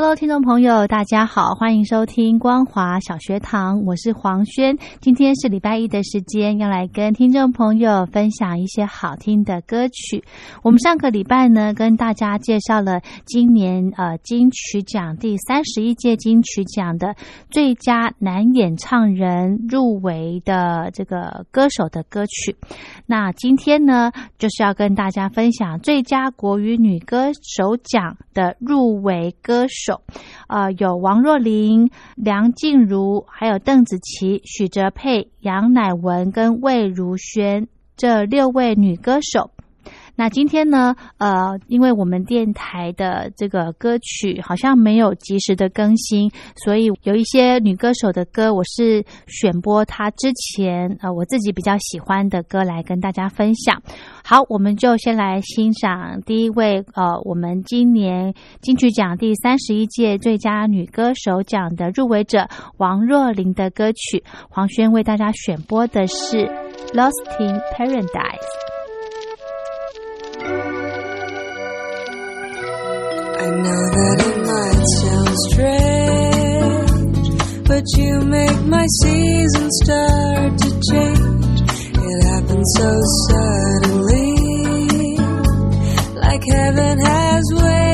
Hello，听众朋友，大家好，欢迎收听光华小学堂，我是黄轩。今天是礼拜一的时间，要来跟听众朋友分享一些好听的歌曲。我们上个礼拜呢，跟大家介绍了今年呃金曲奖第三十一届金曲奖的最佳男演唱人入围的这个歌手的歌曲。那今天呢，就是要跟大家分享最佳国语女歌手奖的入围歌手。呃，有王若琳、梁静茹，还有邓紫棋、许哲佩、杨乃文跟魏如萱这六位女歌手。那今天呢，呃，因为我们电台的这个歌曲好像没有及时的更新，所以有一些女歌手的歌，我是选播她之前呃我自己比较喜欢的歌来跟大家分享。好，我们就先来欣赏第一位呃，我们今年金曲奖第三十一届最佳女歌手奖的入围者王若琳的歌曲。黄轩为大家选播的是《Lost in Paradise》。Know that it might sound strange, but you make my season start to change. It happened so suddenly, like heaven has waited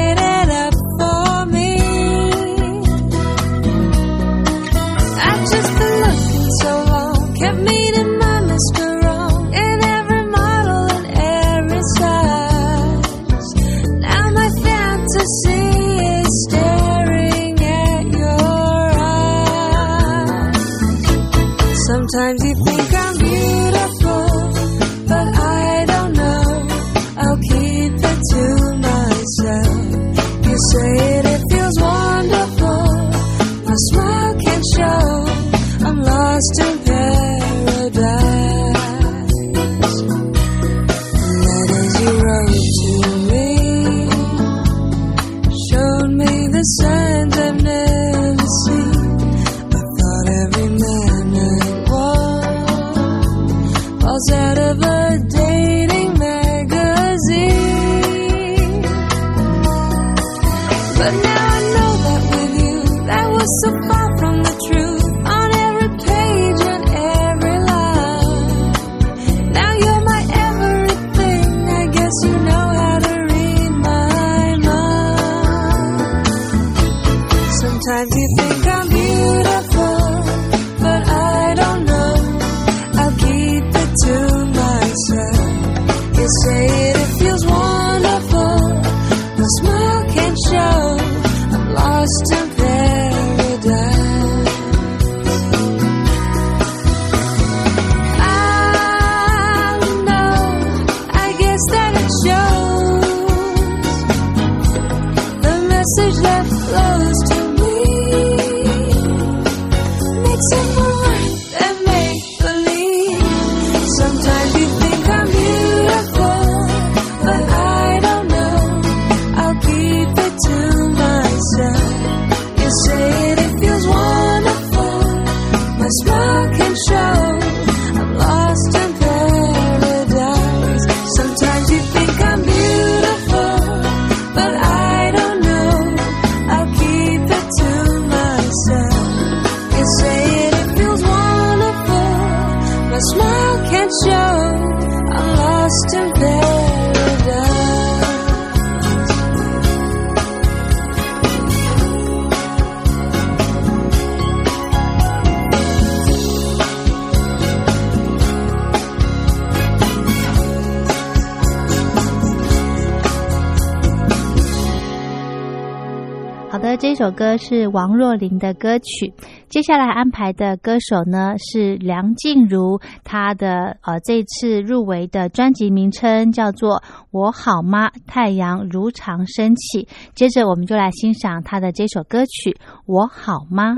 这首歌是王若琳的歌曲。接下来安排的歌手呢是梁静茹，她的呃这次入围的专辑名称叫做《我好吗？太阳如常升起》。接着我们就来欣赏她的这首歌曲《我好吗》。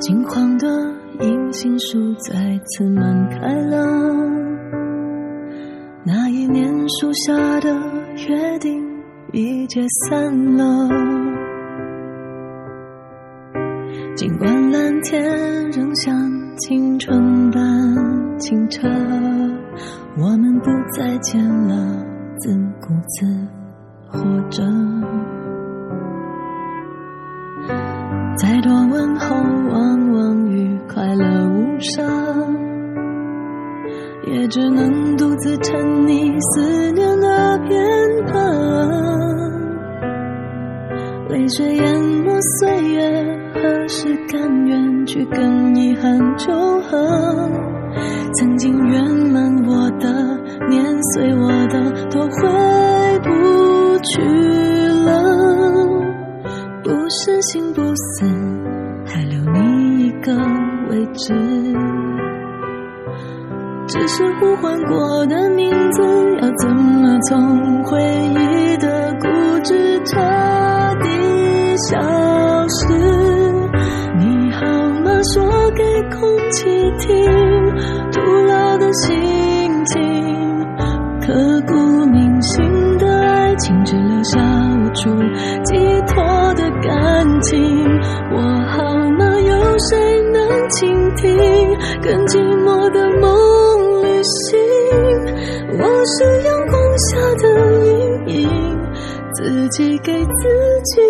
金黄的银杏树再次满开了，那一年树下的约定已解散了。尽管蓝天仍像青春般清澈，我们不再见了，自顾自活着。再多问候我，只能独自沉溺思念的片刻。泪水淹没岁月，何时甘愿去跟遗憾求和？曾经圆满我的，碾碎我的，都回不去了。不是心不死，还留你一个位置。只是呼唤过的名字，要怎么从回忆的固执彻底消失？你好吗？说给空气听，徒劳的心情，刻骨铭心的爱情，只留下无处寄托的感情。我好吗？有谁能倾听？更寂寞的梦心，我是阳光下的阴影，自己给自己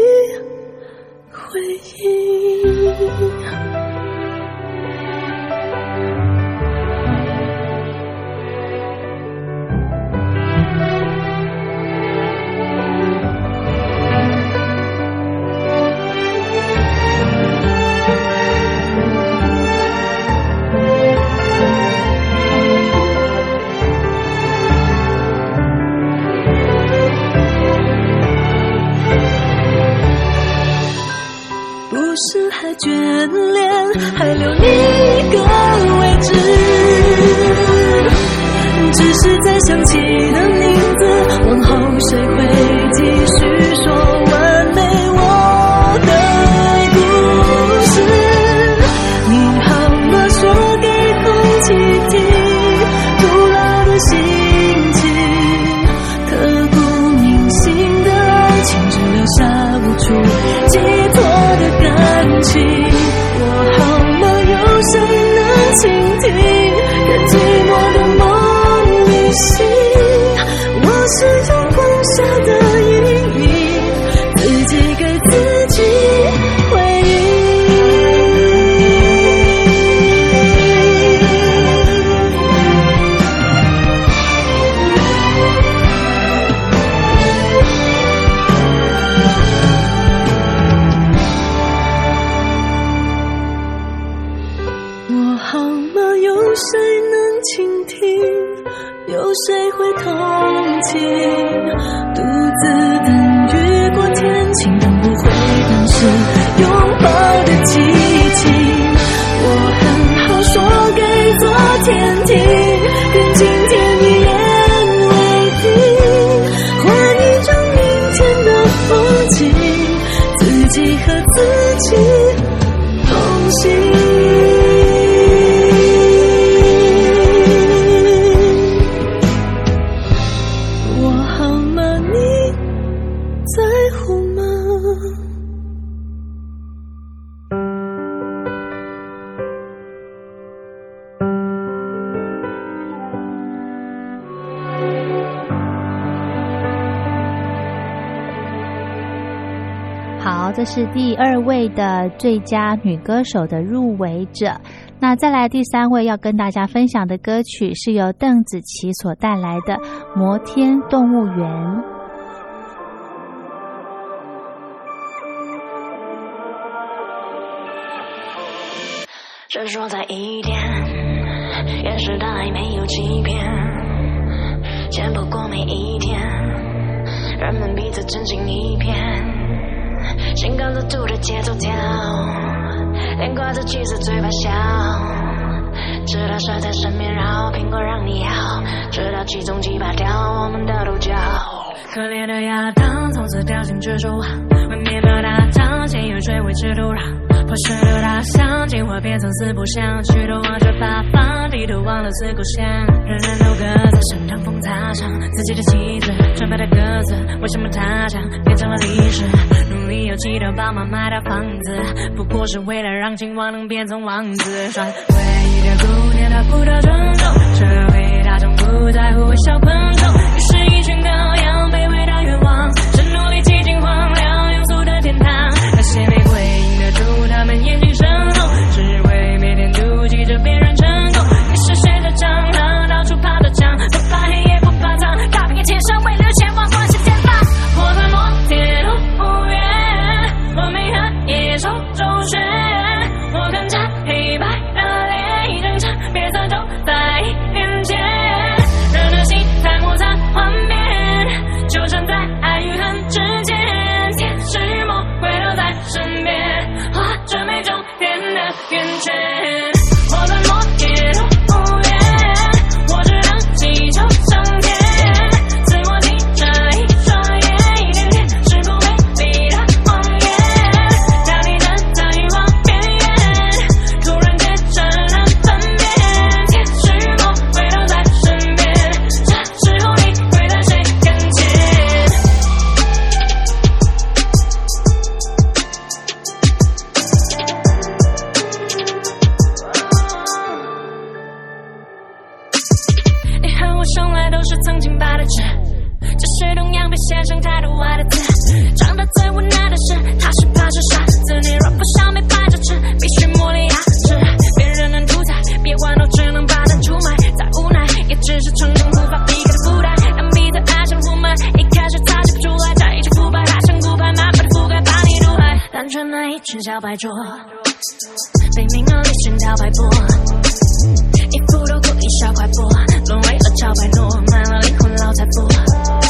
己和自己。二位的最佳女歌手的入围者。那再来第三位要跟大家分享的歌曲是由邓紫棋所带来的《摩天动物园》。只说在一天，也是他还没有欺骗。钱不过每一天，人们彼此真心一片，心跟着兔的节奏跳，脸挂着气色嘴巴笑，直到蛇在身边绕，苹果让你咬，直到其中击败掉我们的独角。可怜的亚当从此掉进蜘蛛网，为面包打仗，先用水维持土壤。破石的大象，进化变成四不像，许多望着八方，低头忘了思故乡。人人都各自身乘风踏上自己的旗子，纯白的鸽子，为什么他乡变成了历史？理由记得爸妈买的房子，不过是为了让亲王能变成王子。穿回忆的姑娘，她不得尊重，社会大众不在乎微小昆虫，于是一群羔羊卑微的愿望，是努力挤进荒凉庸俗的天堂。那些曾经白的纸，只是同样被写成太多爱的字。长大最无奈的是，他是怕是傻子。你若不想被掰着吃，必须磨练牙齿。别人能屠宰，别玩弄，只能把它出卖。再无奈，也只是成功无法避开的负担。当彼此爱上雾霾，一开始擦拭不出来，在一起腐败，还像骨牌，满满的覆盖，把你毒害。单纯的一群小白桌，被名和利熏陶摆布。一副都故意小快活，沦为了小白诺，买了。灵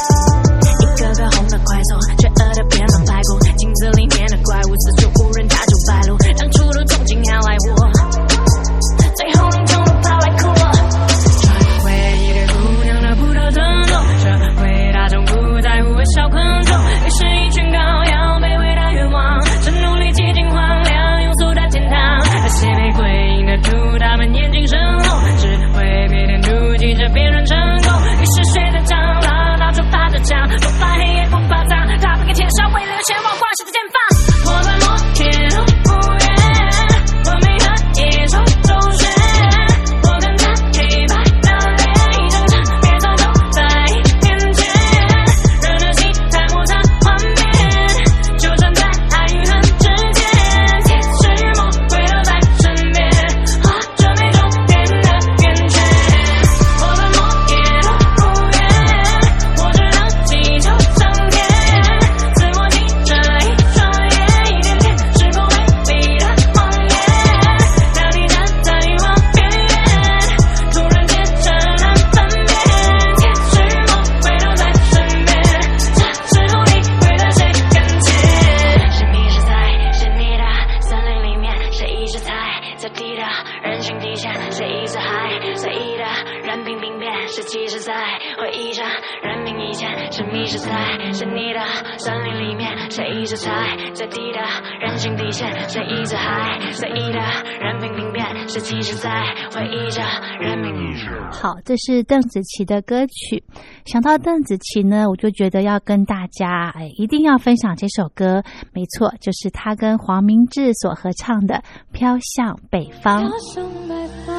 好，这是邓紫棋的歌曲。想到邓紫棋呢，我就觉得要跟大家哎，一定要分享这首歌。没错，就是她跟黄明志所合唱的《飘向北方》。飘向北方，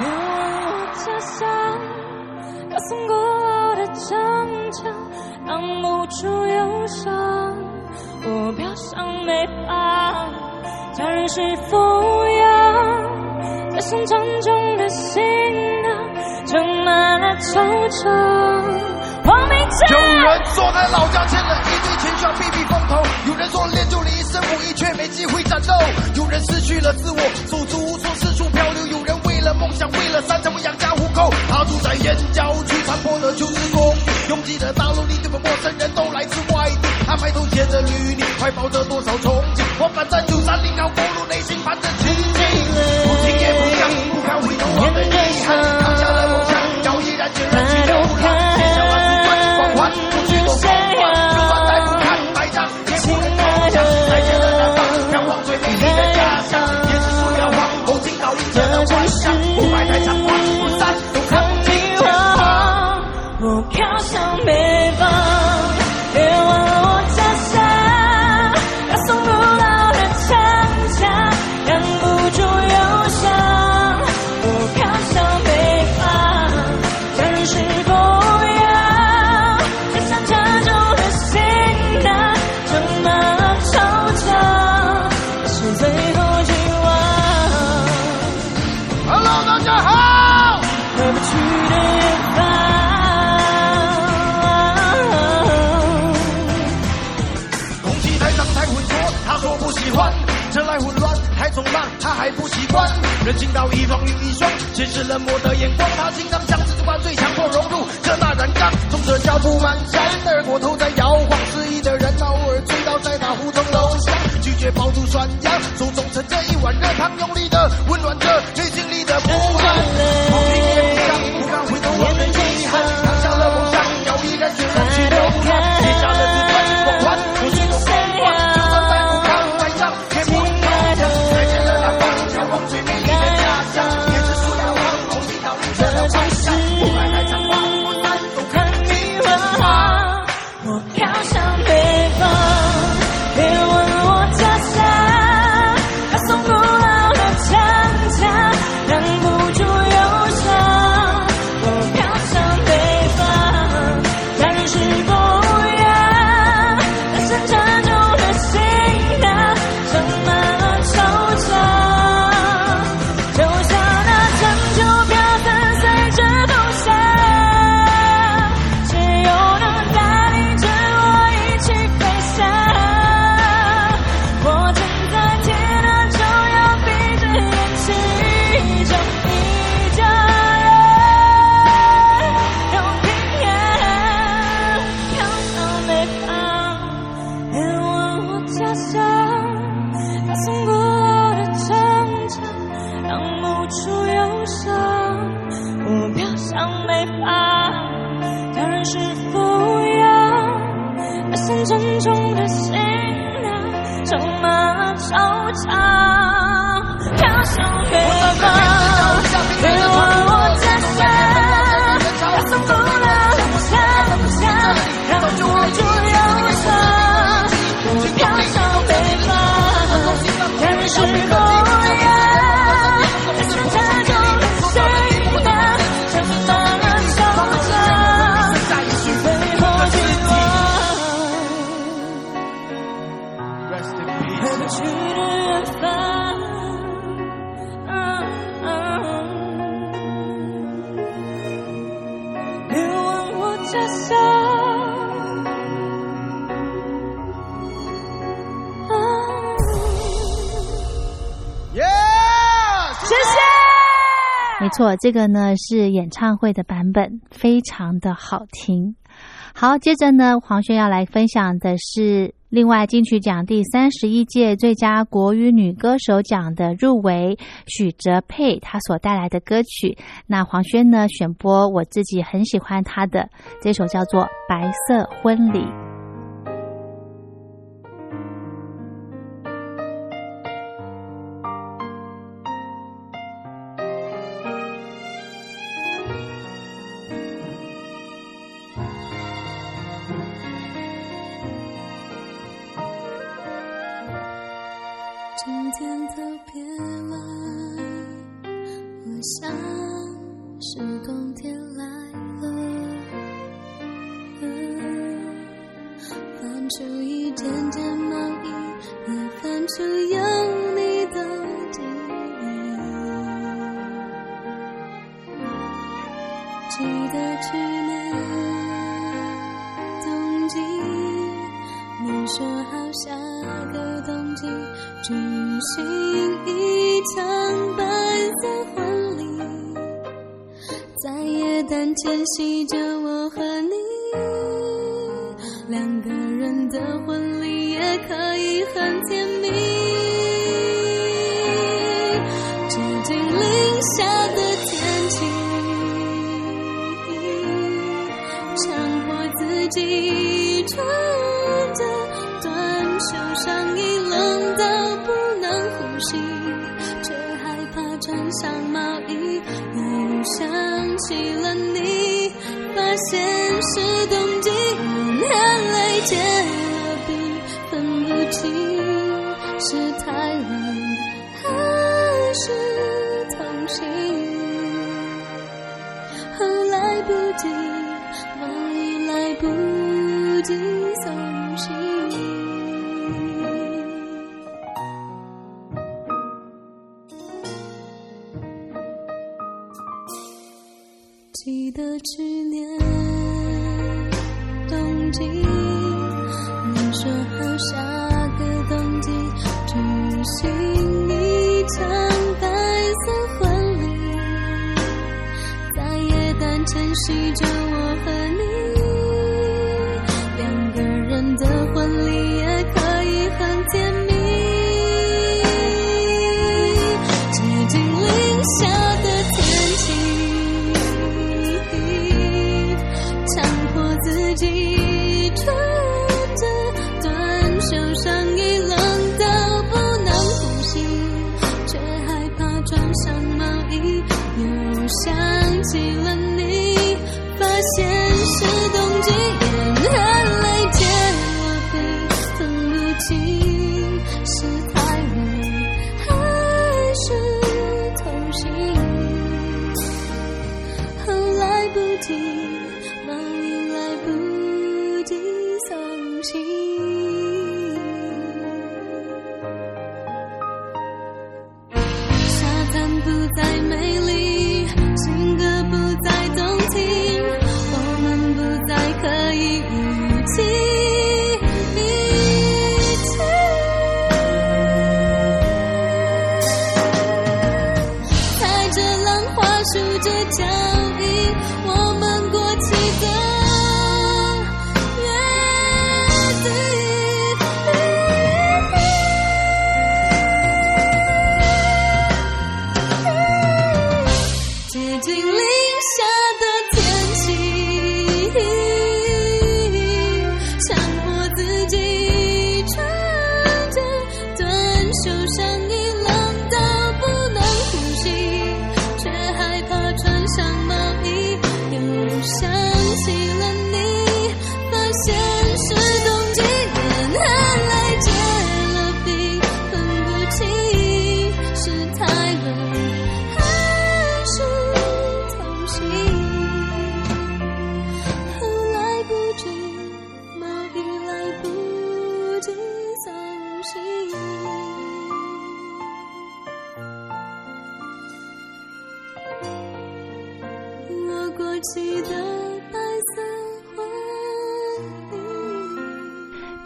远离我家乡，高耸过我的城墙，挡不住忧伤。我表象没办，家人是否要在送葬中的行囊，盛满了惆怅。我明，有人坐在老家欠了一堆钱，需要避避风头；有人说练就了一身武艺，却没机会战斗；有人失去了自我，手足无措，四处漂流；有人为了梦想，为了三餐我养家糊口。他住在燕郊区，残破的旧职工，拥挤的道路里，对面陌生人都来自外地。他埋头写着履历。怀抱着多少憧憬，我反在九三零幺公路，内心反着千年。人情道一方另一双全是冷漠的眼光。他心常将自己把最强迫融入这大染缸从这脚步蹒跚的二锅头在摇晃肆意的人潮偶尔醉倒在那胡同楼上拒绝煲汤涮羊手中盛着一碗热汤用力的温暖着内心里的不安沙沙耶谢谢。没错这个呢是演唱会的版本非常的好听。好接着呢黄轩要来分享的是另外，金曲奖第三十一届最佳国语女歌手奖的入围许哲佩，她所带来的歌曲，那黄轩呢选播我自己很喜欢她的这首叫做《白色婚礼》。像是冬天来了翻出一件件毛衣也翻出有你的记忆。记得去牵系着我和你，两个人的婚礼也可以很甜蜜。接近零下的天气，强迫自己穿的短袖上衣冷到不能呼吸，却害怕穿上毛衣，又想起了你。现是冬季，眼泪结了冰，分不清是可以一起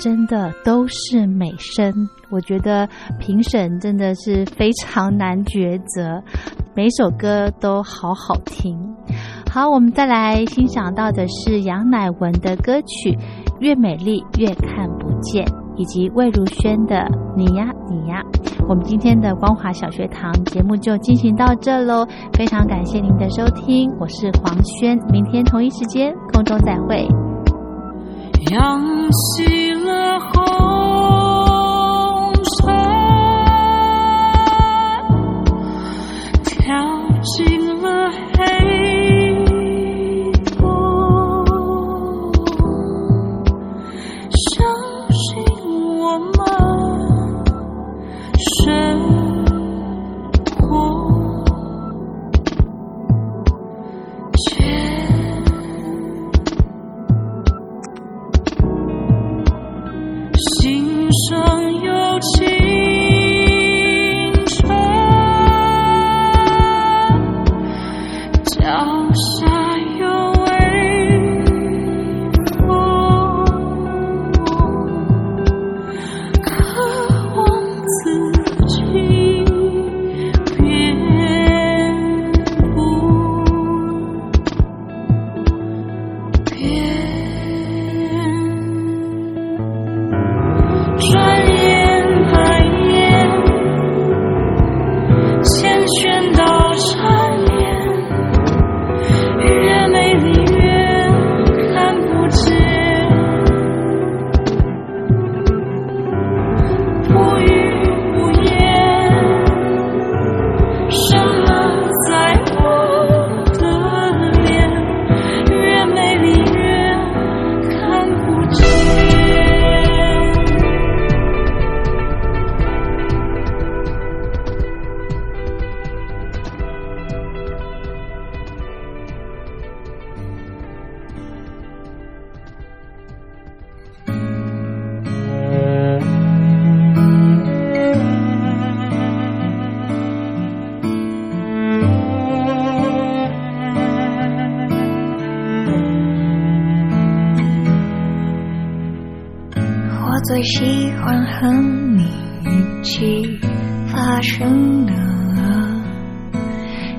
真的都是美声。我觉得评审真的是非常难抉择，每首歌都好好听。好，我们再来欣赏到的是杨乃文的歌曲《越美丽越看不见》，以及魏如萱的《你呀你呀》。我们今天的光华小学堂节目就进行到这喽，非常感谢您的收听，我是黄轩，明天同一时间空中再会。扬起红尘，最喜欢和你一起发生的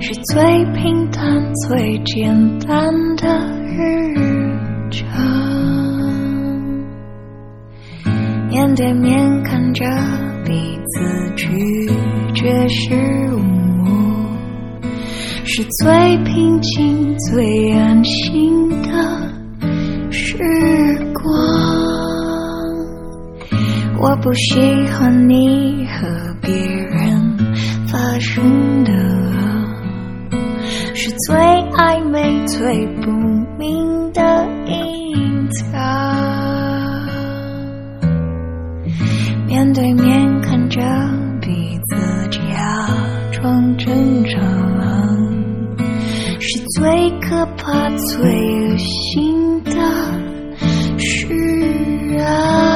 是最平淡最简单的日常面对面看着彼此咀嚼食物是最平静最安心的我不喜欢你和别人发生的是最暧昧最不明的隐藏面对面看着彼此假装正常是最可怕最恶心的。事啊。